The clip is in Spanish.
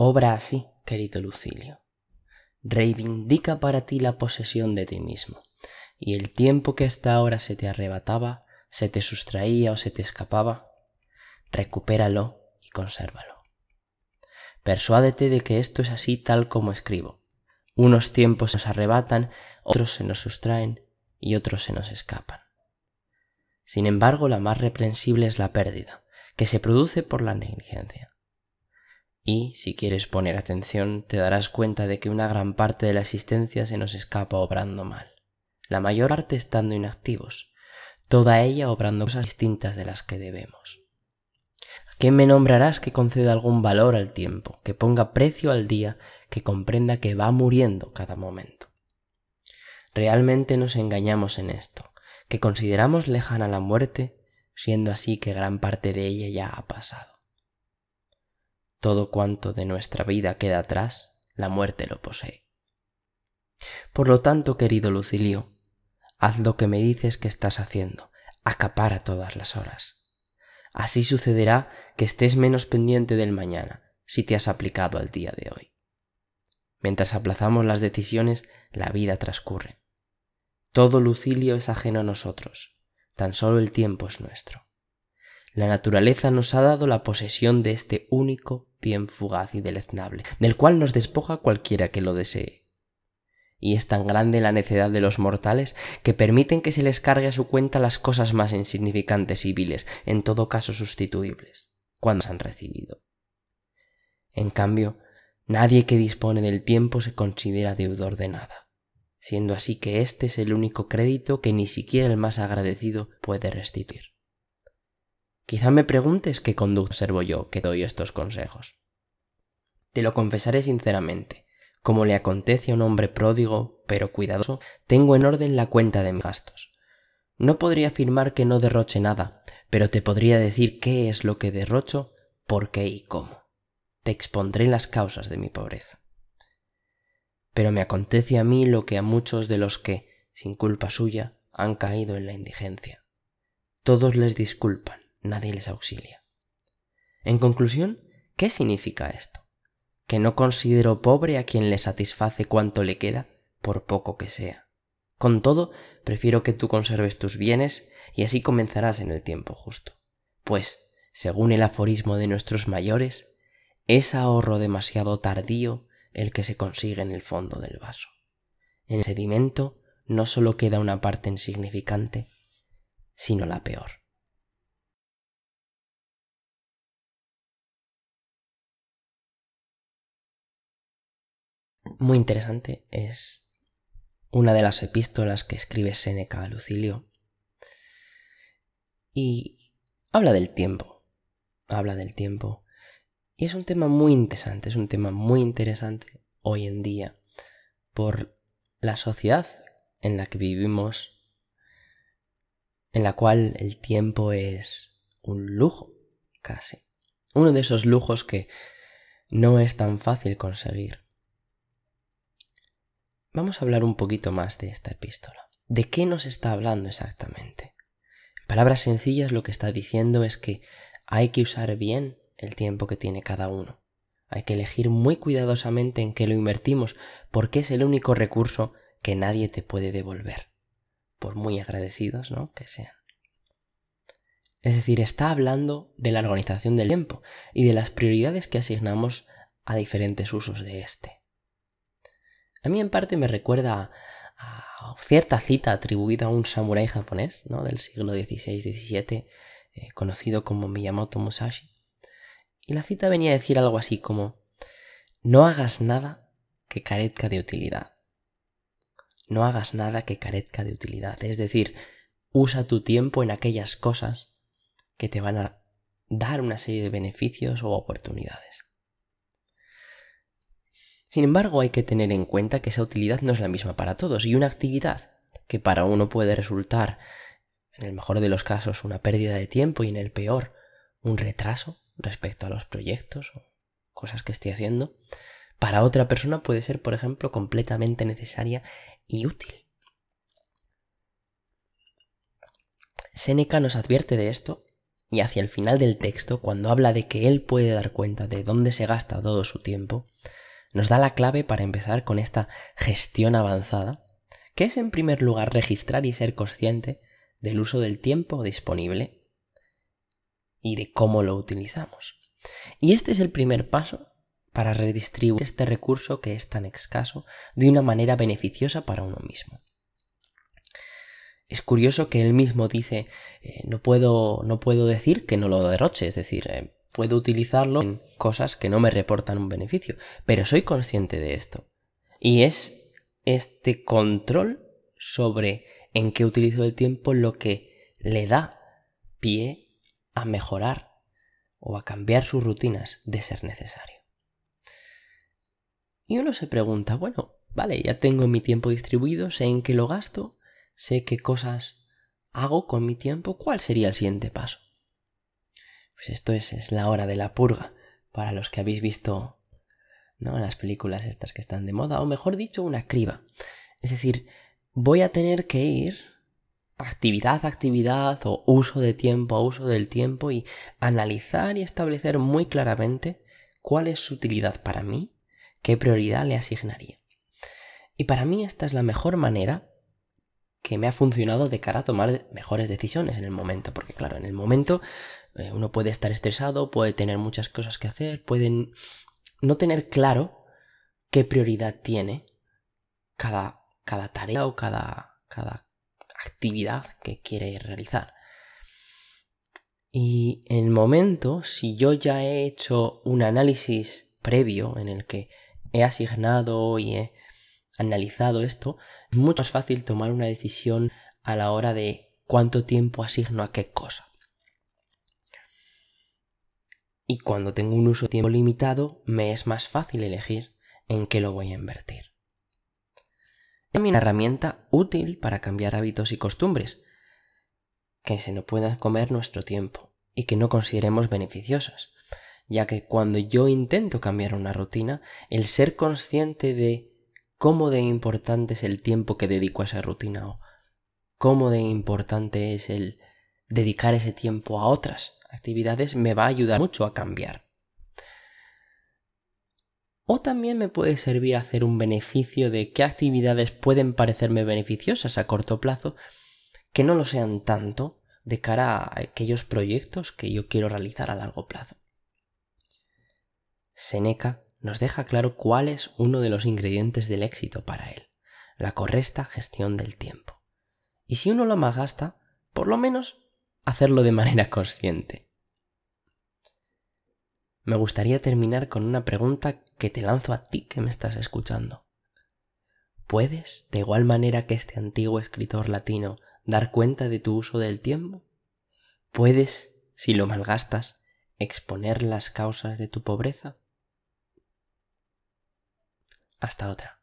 Obra así, querido Lucilio. Reivindica para ti la posesión de ti mismo, y el tiempo que hasta ahora se te arrebataba, se te sustraía o se te escapaba, recupéralo y consérvalo. Persuádete de que esto es así tal como escribo. Unos tiempos nos arrebatan, otros se nos sustraen y otros se nos escapan. Sin embargo, la más reprensible es la pérdida, que se produce por la negligencia. Y, si quieres poner atención, te darás cuenta de que una gran parte de la existencia se nos escapa obrando mal, la mayor parte estando inactivos, toda ella obrando cosas distintas de las que debemos. ¿Quién me nombrarás que conceda algún valor al tiempo, que ponga precio al día, que comprenda que va muriendo cada momento? Realmente nos engañamos en esto, que consideramos lejana la muerte, siendo así que gran parte de ella ya ha pasado. Todo cuanto de nuestra vida queda atrás, la muerte lo posee. Por lo tanto, querido Lucilio, haz lo que me dices que estás haciendo, acapara todas las horas Así sucederá que estés menos pendiente del mañana si te has aplicado al día de hoy. Mientras aplazamos las decisiones, la vida transcurre. Todo Lucilio es ajeno a nosotros, tan solo el tiempo es nuestro. La naturaleza nos ha dado la posesión de este único bien fugaz y deleznable, del cual nos despoja cualquiera que lo desee y es tan grande la necedad de los mortales que permiten que se les cargue a su cuenta las cosas más insignificantes y viles, en todo caso sustituibles, cuando se han recibido. En cambio, nadie que dispone del tiempo se considera deudor de nada, siendo así que este es el único crédito que ni siquiera el más agradecido puede restituir. Quizá me preguntes qué conducta observo yo que doy estos consejos. Te lo confesaré sinceramente, como le acontece a un hombre pródigo, pero cuidadoso, tengo en orden la cuenta de mis gastos. No podría afirmar que no derroche nada, pero te podría decir qué es lo que derrocho, por qué y cómo. Te expondré las causas de mi pobreza. Pero me acontece a mí lo que a muchos de los que, sin culpa suya, han caído en la indigencia. Todos les disculpan, nadie les auxilia. En conclusión, ¿qué significa esto? que no considero pobre a quien le satisface cuanto le queda, por poco que sea. Con todo, prefiero que tú conserves tus bienes y así comenzarás en el tiempo justo. Pues, según el aforismo de nuestros mayores, es ahorro demasiado tardío el que se consigue en el fondo del vaso. En el sedimento no solo queda una parte insignificante, sino la peor. Muy interesante es una de las epístolas que escribe Séneca a Lucilio. Y habla del tiempo, habla del tiempo. Y es un tema muy interesante, es un tema muy interesante hoy en día por la sociedad en la que vivimos, en la cual el tiempo es un lujo, casi. Uno de esos lujos que no es tan fácil conseguir. Vamos a hablar un poquito más de esta epístola. ¿De qué nos está hablando exactamente? En palabras sencillas lo que está diciendo es que hay que usar bien el tiempo que tiene cada uno. Hay que elegir muy cuidadosamente en qué lo invertimos, porque es el único recurso que nadie te puede devolver, por muy agradecidos ¿no? que sean. Es decir, está hablando de la organización del tiempo y de las prioridades que asignamos a diferentes usos de éste. A mí en parte me recuerda a cierta cita atribuida a un samurái japonés ¿no? del siglo XVI-XVII, eh, conocido como Miyamoto Musashi. Y la cita venía a decir algo así como, no hagas nada que carezca de utilidad. No hagas nada que carezca de utilidad. Es decir, usa tu tiempo en aquellas cosas que te van a dar una serie de beneficios o oportunidades. Sin embargo, hay que tener en cuenta que esa utilidad no es la misma para todos y una actividad que para uno puede resultar, en el mejor de los casos, una pérdida de tiempo y en el peor, un retraso respecto a los proyectos o cosas que esté haciendo, para otra persona puede ser, por ejemplo, completamente necesaria y útil. Séneca nos advierte de esto y hacia el final del texto, cuando habla de que él puede dar cuenta de dónde se gasta todo su tiempo, nos da la clave para empezar con esta gestión avanzada, que es en primer lugar registrar y ser consciente del uso del tiempo disponible y de cómo lo utilizamos. Y este es el primer paso para redistribuir este recurso que es tan escaso de una manera beneficiosa para uno mismo. Es curioso que él mismo dice, eh, no, puedo, no puedo decir que no lo derroche, es decir, eh, puedo utilizarlo en cosas que no me reportan un beneficio, pero soy consciente de esto. Y es este control sobre en qué utilizo el tiempo lo que le da pie a mejorar o a cambiar sus rutinas de ser necesario. Y uno se pregunta, bueno, vale, ya tengo mi tiempo distribuido, sé en qué lo gasto, sé qué cosas hago con mi tiempo, ¿cuál sería el siguiente paso? Pues esto es, es la hora de la purga, para los que habéis visto ¿no? las películas estas que están de moda, o mejor dicho, una criba. Es decir, voy a tener que ir actividad a actividad o uso de tiempo a uso del tiempo y analizar y establecer muy claramente cuál es su utilidad para mí, qué prioridad le asignaría. Y para mí esta es la mejor manera que me ha funcionado de cara a tomar mejores decisiones en el momento. Porque claro, en el momento eh, uno puede estar estresado, puede tener muchas cosas que hacer, pueden no tener claro qué prioridad tiene cada, cada tarea o cada, cada actividad que quiere realizar. Y en el momento, si yo ya he hecho un análisis previo en el que he asignado y he analizado esto, es mucho más fácil tomar una decisión a la hora de cuánto tiempo asigno a qué cosa. Y cuando tengo un uso de tiempo limitado, me es más fácil elegir en qué lo voy a invertir. Es una herramienta útil para cambiar hábitos y costumbres, que se nos puedan comer nuestro tiempo y que no consideremos beneficiosas, ya que cuando yo intento cambiar una rutina, el ser consciente de cómo de importante es el tiempo que dedico a esa rutina o cómo de importante es el dedicar ese tiempo a otras actividades me va a ayudar mucho a cambiar. O también me puede servir hacer un beneficio de qué actividades pueden parecerme beneficiosas a corto plazo que no lo sean tanto de cara a aquellos proyectos que yo quiero realizar a largo plazo. Seneca nos deja claro cuál es uno de los ingredientes del éxito para él, la correcta gestión del tiempo. Y si uno lo malgasta, por lo menos hacerlo de manera consciente. Me gustaría terminar con una pregunta que te lanzo a ti que me estás escuchando. ¿Puedes, de igual manera que este antiguo escritor latino, dar cuenta de tu uso del tiempo? ¿Puedes, si lo malgastas, exponer las causas de tu pobreza? Hasta otra.